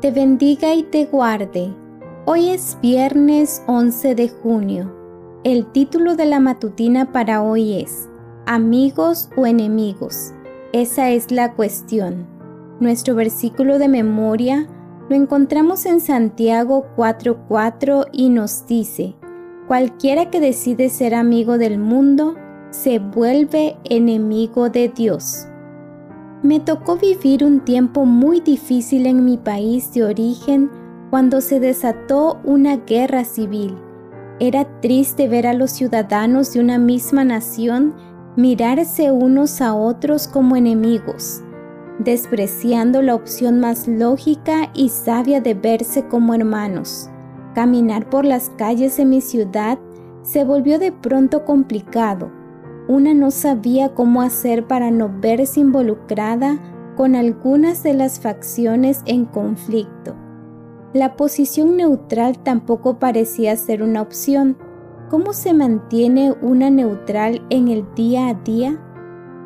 te bendiga y te guarde. Hoy es viernes 11 de junio. El título de la matutina para hoy es Amigos o enemigos. Esa es la cuestión. Nuestro versículo de memoria lo encontramos en Santiago 4:4 y nos dice, cualquiera que decide ser amigo del mundo, se vuelve enemigo de Dios. Me tocó vivir un tiempo muy difícil en mi país de origen cuando se desató una guerra civil. Era triste ver a los ciudadanos de una misma nación mirarse unos a otros como enemigos, despreciando la opción más lógica y sabia de verse como hermanos. Caminar por las calles de mi ciudad se volvió de pronto complicado una no sabía cómo hacer para no verse involucrada con algunas de las facciones en conflicto. La posición neutral tampoco parecía ser una opción. ¿Cómo se mantiene una neutral en el día a día?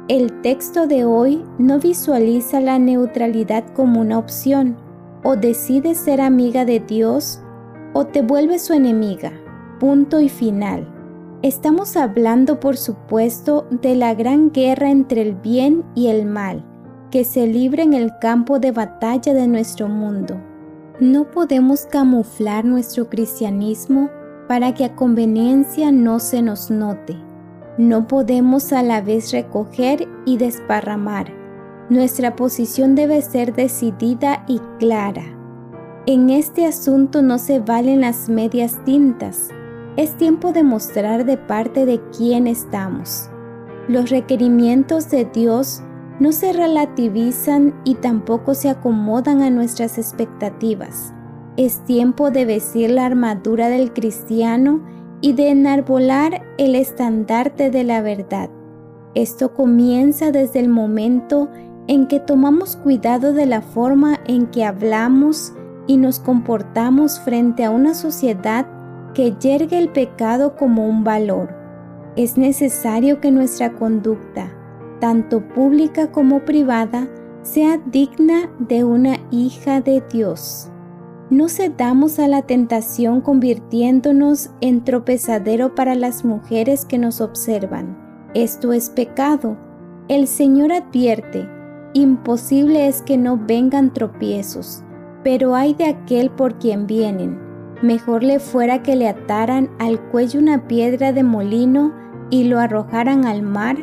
El texto de hoy no visualiza la neutralidad como una opción. O decides ser amiga de Dios o te vuelves su enemiga. Punto y final. Estamos hablando, por supuesto, de la gran guerra entre el bien y el mal, que se libra en el campo de batalla de nuestro mundo. No podemos camuflar nuestro cristianismo para que a conveniencia no se nos note. No podemos a la vez recoger y desparramar. Nuestra posición debe ser decidida y clara. En este asunto no se valen las medias tintas es tiempo de mostrar de parte de quién estamos. Los requerimientos de Dios no se relativizan y tampoco se acomodan a nuestras expectativas. Es tiempo de vestir la armadura del cristiano y de enarbolar el estandarte de la verdad. Esto comienza desde el momento en que tomamos cuidado de la forma en que hablamos y nos comportamos frente a una sociedad que yergue el pecado como un valor. Es necesario que nuestra conducta, tanto pública como privada, sea digna de una hija de Dios. No cedamos a la tentación convirtiéndonos en tropezadero para las mujeres que nos observan. Esto es pecado. El Señor advierte, imposible es que no vengan tropiezos, pero hay de aquel por quien vienen Mejor le fuera que le ataran al cuello una piedra de molino y lo arrojaran al mar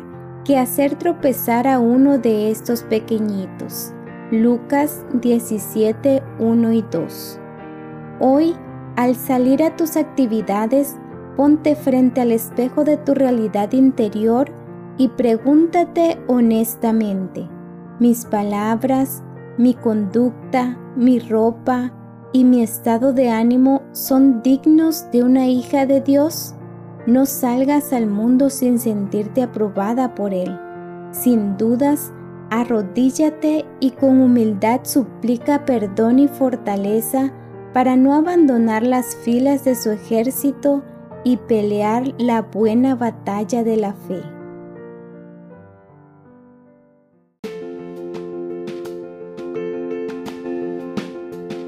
que hacer tropezar a uno de estos pequeñitos. Lucas 17, 1 y 2. Hoy, al salir a tus actividades, ponte frente al espejo de tu realidad interior y pregúntate honestamente, mis palabras, mi conducta, mi ropa, y mi estado de ánimo son dignos de una hija de Dios? No salgas al mundo sin sentirte aprobada por Él. Sin dudas, arrodíllate y con humildad suplica perdón y fortaleza para no abandonar las filas de su ejército y pelear la buena batalla de la fe.